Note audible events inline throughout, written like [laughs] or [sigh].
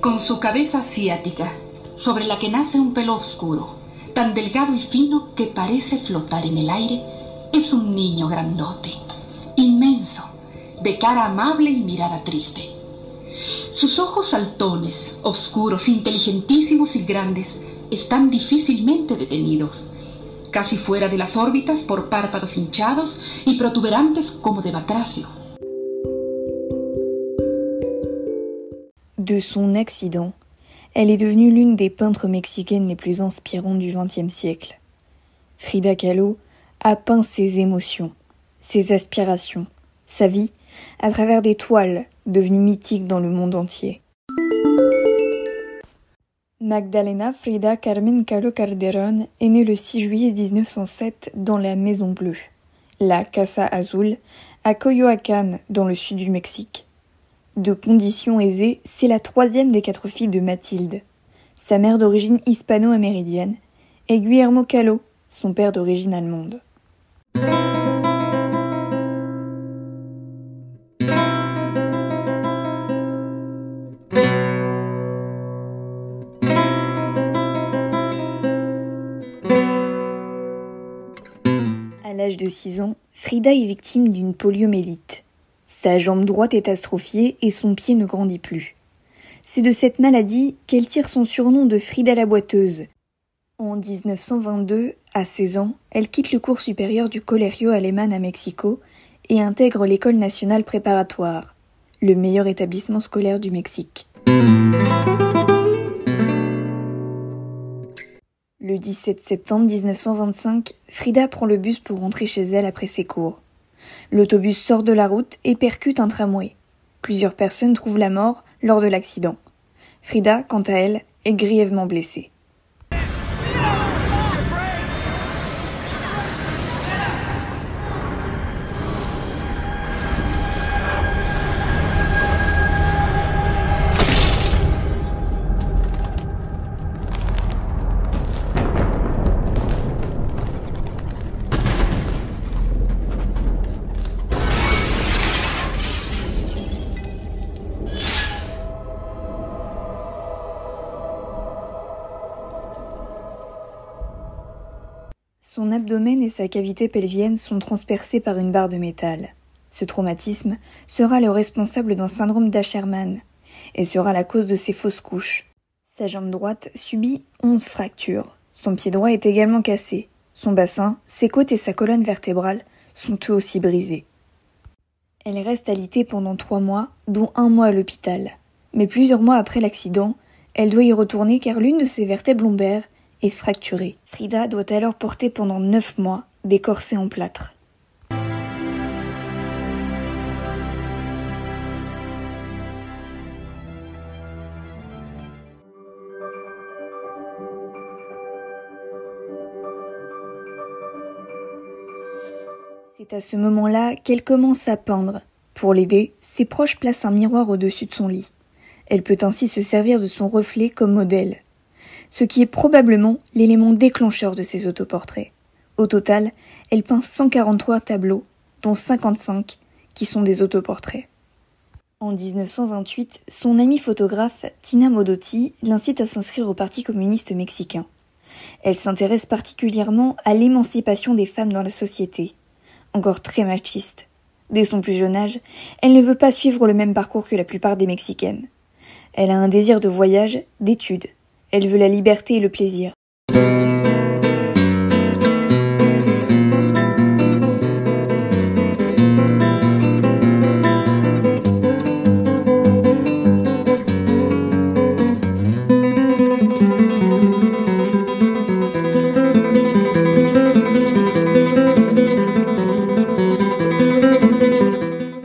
con su cabeza asiática, sobre la que nace un pelo oscuro, tan delgado y fino que parece flotar en el aire, es un niño grandote, inmenso, de cara amable y mirada triste. Sus ojos saltones, oscuros, inteligentísimos y grandes, están difícilmente detenidos, casi fuera de las órbitas por párpados hinchados y protuberantes como de batracio. De son accident, elle est devenue l'une des peintres mexicaines les plus inspirantes du XXe siècle. Frida Kahlo a peint ses émotions, ses aspirations, sa vie à travers des toiles devenues mythiques dans le monde entier. Magdalena Frida Carmen Kahlo Calderón est née le 6 juillet 1907 dans la Maison Bleue, la Casa Azul, à Coyoacán, dans le sud du Mexique. De conditions aisées, c'est la troisième des quatre filles de Mathilde. Sa mère d'origine hispano-améridienne et Guillermo Kahlo, son père d'origine allemande. À l'âge de 6 ans, Frida est victime d'une poliomélite. Sa jambe droite est astrophiée et son pied ne grandit plus. C'est de cette maladie qu'elle tire son surnom de Frida la boiteuse. En 1922, à 16 ans, elle quitte le cours supérieur du Colegio Alemán à Mexico et intègre l'école nationale préparatoire, le meilleur établissement scolaire du Mexique. Le 17 septembre 1925, Frida prend le bus pour rentrer chez elle après ses cours. L'autobus sort de la route et percute un tramway. Plusieurs personnes trouvent la mort lors de l'accident. Frida, quant à elle, est grièvement blessée. Son abdomen et sa cavité pelvienne sont transpercés par une barre de métal. Ce traumatisme sera le responsable d'un syndrome d'Asherman et sera la cause de ses fausses couches. Sa jambe droite subit 11 fractures. Son pied droit est également cassé. Son bassin, ses côtes et sa colonne vertébrale sont eux aussi brisés. Elle reste alitée pendant trois mois, dont un mois à l'hôpital. Mais plusieurs mois après l'accident, elle doit y retourner car l'une de ses vertèbres lombaires fracturée. Frida doit alors porter pendant neuf mois des corsets en plâtre. C'est à ce moment-là qu'elle commence à peindre. Pour l'aider, ses proches placent un miroir au-dessus de son lit. Elle peut ainsi se servir de son reflet comme modèle, ce qui est probablement l'élément déclencheur de ses autoportraits. Au total, elle peint 143 tableaux, dont 55 qui sont des autoportraits. En 1928, son amie photographe Tina Modotti l'incite à s'inscrire au Parti communiste mexicain. Elle s'intéresse particulièrement à l'émancipation des femmes dans la société, encore très machiste. Dès son plus jeune âge, elle ne veut pas suivre le même parcours que la plupart des Mexicaines. Elle a un désir de voyage, d'études. Elle veut la liberté et le plaisir.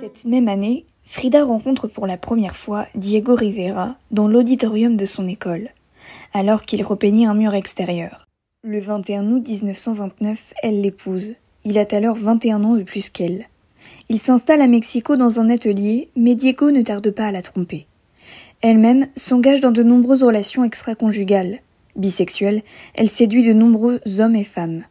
Cette même année, Frida rencontre pour la première fois Diego Rivera dans l'auditorium de son école, alors qu'il repeignait un mur extérieur. Le 21 août 1929, elle l'épouse. Il a alors 21 ans de plus qu'elle. Il s'installe à Mexico dans un atelier, mais Diego ne tarde pas à la tromper. Elle-même s'engage dans de nombreuses relations extra-conjugales. Bisexuelle, elle séduit de nombreux hommes et femmes.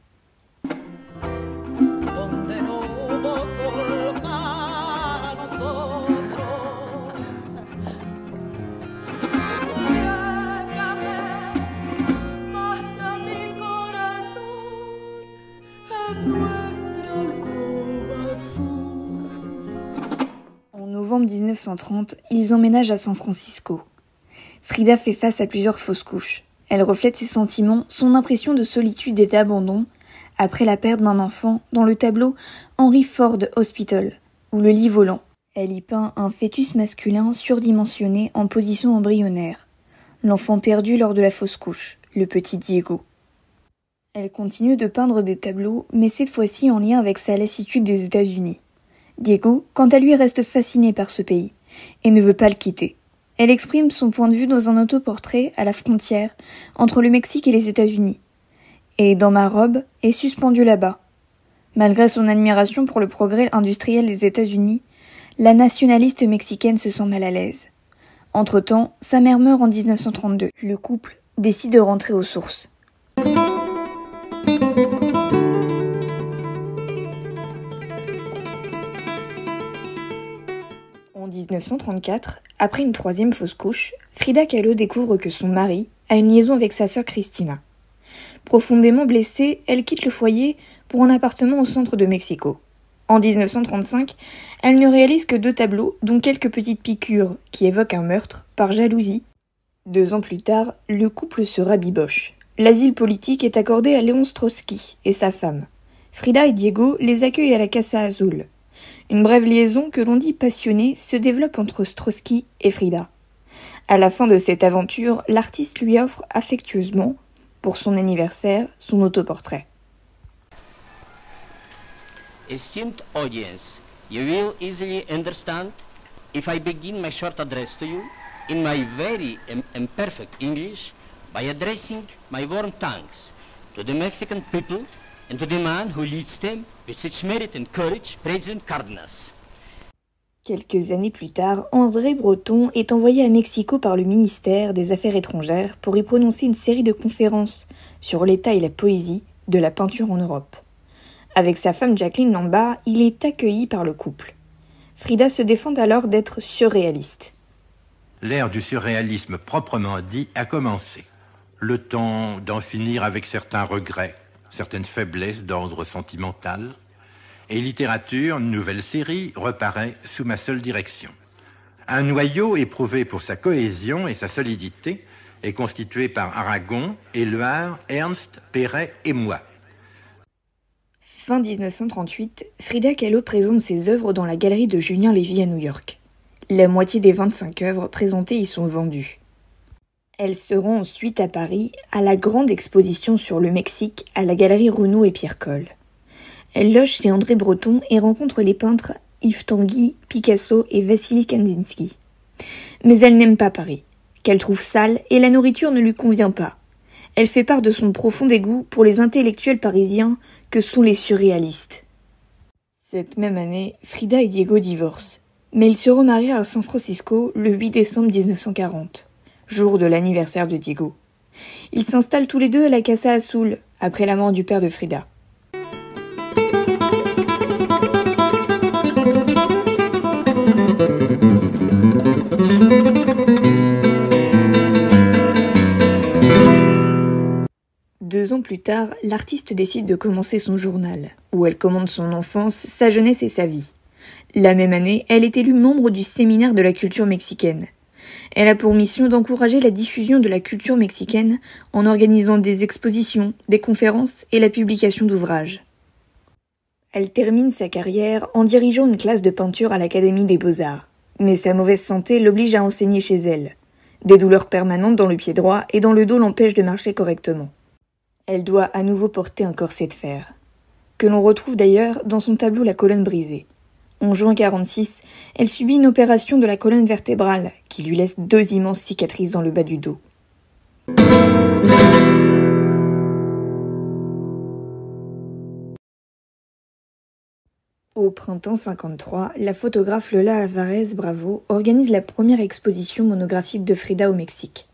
En novembre 1930, ils emménagent à San Francisco. Frida fait face à plusieurs fausses couches. Elle reflète ses sentiments, son impression de solitude et d'abandon, après la perte d'un enfant, dans le tableau Henry Ford Hospital, ou le lit volant. Elle y peint un fœtus masculin surdimensionné en position embryonnaire. L'enfant perdu lors de la fausse couche, le petit Diego. Elle continue de peindre des tableaux, mais cette fois-ci en lien avec sa lassitude des États-Unis. Diego, quant à lui, reste fasciné par ce pays et ne veut pas le quitter. Elle exprime son point de vue dans un autoportrait à la frontière entre le Mexique et les États-Unis. Et dans ma robe est suspendu là-bas. Malgré son admiration pour le progrès industriel des États-Unis, la nationaliste mexicaine se sent mal à l'aise. Entre-temps, sa mère meurt en 1932. Le couple décide de rentrer aux sources. 1934, après une troisième fausse couche, Frida Kahlo découvre que son mari a une liaison avec sa sœur Christina. Profondément blessée, elle quitte le foyer pour un appartement au centre de Mexico. En 1935, elle ne réalise que deux tableaux, dont quelques petites piqûres qui évoquent un meurtre, par jalousie. Deux ans plus tard, le couple se rabiboche. L'asile politique est accordé à Léon Strosky et sa femme. Frida et Diego les accueillent à la Casa Azul. Une brève liaison que l'on dit passionnée se développe entre Strosky et Frida. À la fin de cette aventure, l'artiste lui offre affectueusement, pour son anniversaire, son autoportrait. Esteemed audience, you will easily understand if I begin my short address to you in my very im- imperfect English by addressing my warm thanks to the Mexican people and to the man who leads them with such merit and courage, President Cardenas. Quelques années plus tard, André Breton est envoyé à Mexico par le ministère des Affaires étrangères pour y prononcer une série de conférences sur l'état et la poésie de la peinture en Europe. Avec sa femme Jacqueline Lamba, il est accueilli par le couple. Frida se défend alors d'être surréaliste. L'ère du surréalisme proprement dit a commencé. Le temps d'en finir avec certains regrets, certaines faiblesses d'ordre sentimental. Et littérature, nouvelle série, reparaît sous ma seule direction. Un noyau éprouvé pour sa cohésion et sa solidité est constitué par Aragon, Éluard, Ernst, Perret et moi. Fin 1938, Frida Kahlo présente ses œuvres dans la galerie de Julien Lévy à New York. La moitié des 25 œuvres présentées y sont vendues. Elle se rend ensuite à Paris à la grande exposition sur le Mexique à la galerie Renaud et Pierre Coll. Elle loge chez André Breton et rencontre les peintres Yves Tanguy, Picasso et Vassili Kandinsky. Mais elle n'aime pas Paris, qu'elle trouve sale et la nourriture ne lui convient pas. Elle fait part de son profond dégoût pour les intellectuels parisiens que sont les surréalistes. Cette même année, Frida et Diego divorcent, mais ils se remarient à San Francisco le 8 décembre 1940, jour de l'anniversaire de Diego. Ils s'installent tous les deux à la Casa Azul, après la mort du père de Frida. Deux ans plus tard, l'artiste décide de commencer son journal, où elle commande son enfance, sa jeunesse et sa vie. La même année, elle est élue membre du séminaire de la culture mexicaine. Elle a pour mission d'encourager la diffusion de la culture mexicaine en organisant des expositions, des conférences et la publication d'ouvrages. Elle termine sa carrière en dirigeant une classe de peinture à l'Académie des Beaux-Arts. Mais sa mauvaise santé l'oblige à enseigner chez elle. Des douleurs permanentes dans le pied droit et dans le dos l'empêchent de marcher correctement. Elle doit à nouveau porter un corset de fer, que l'on retrouve d'ailleurs dans son tableau La colonne brisée. En juin 46, elle subit une opération de la colonne vertébrale qui lui laisse deux immenses cicatrices dans le bas du dos. Au printemps 53, la photographe Lola Alvarez Bravo organise la première exposition monographique de Frida au Mexique.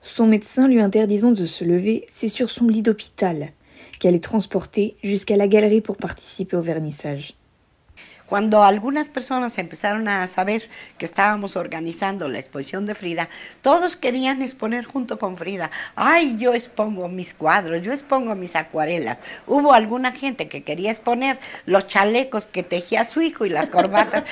Son médecin lui interdisant de se lever, c'est sur son lit d'hôpital qu'elle est transportée jusqu'à la galerie pour participer au vernissage. Cuando algunas personas empezaron a saber que estábamos organizando la exposición de Frida, todos querían exponer junto con Frida. Ay, yo expongo mis cuadros, yo expongo mis acuarelas. Hubo alguna gente que quería exponer los chalecos que tejía su hijo y las [laughs] corbatas.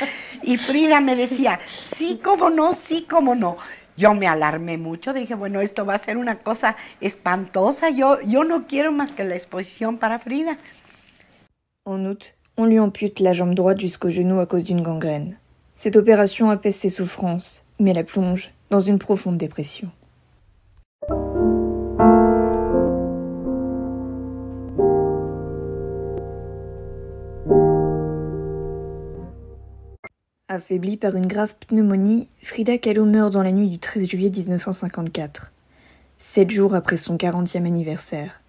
y Frida me decía, sí, cómo no, sí, cómo no. Yo me alarmé mucho, dije, bueno, esto va a ser una cosa espantosa, yo, yo no quiero más que la exposición para Frida. En août, on lui ampute la jambe droite jusqu'au genou à cause d'une gangrène. Cette opération apaise ses souffrances, mais la plonge dans une profonde dépression. Affaiblie par une grave pneumonie, Frida Kahlo meurt dans la nuit du 13 juillet 1954, sept jours après son 40e anniversaire.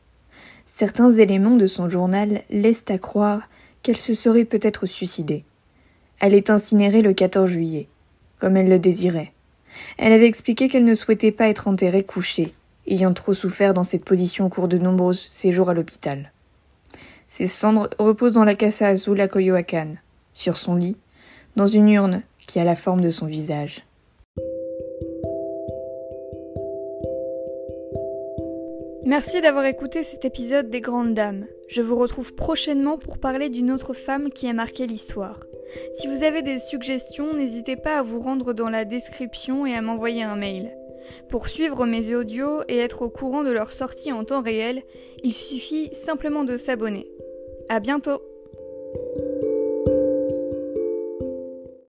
Certains éléments de son journal laissent à croire qu'elle se serait peut-être suicidée. Elle est incinérée le 14 juillet, comme elle le désirait. Elle avait expliqué qu'elle ne souhaitait pas être enterrée couchée, ayant trop souffert dans cette position au cours de nombreux séjours à l'hôpital. Ses cendres reposent dans la Casa Azul à Coyoacán, sur son lit, dans une urne qui a la forme de son visage. Merci d'avoir écouté cet épisode des Grandes Dames. Je vous retrouve prochainement pour parler d'une autre femme qui a marqué l'histoire. Si vous avez des suggestions, n'hésitez pas à vous rendre dans la description et à m'envoyer un mail. Pour suivre mes audios et être au courant de leur sortie en temps réel, il suffit simplement de s'abonner. À bientôt!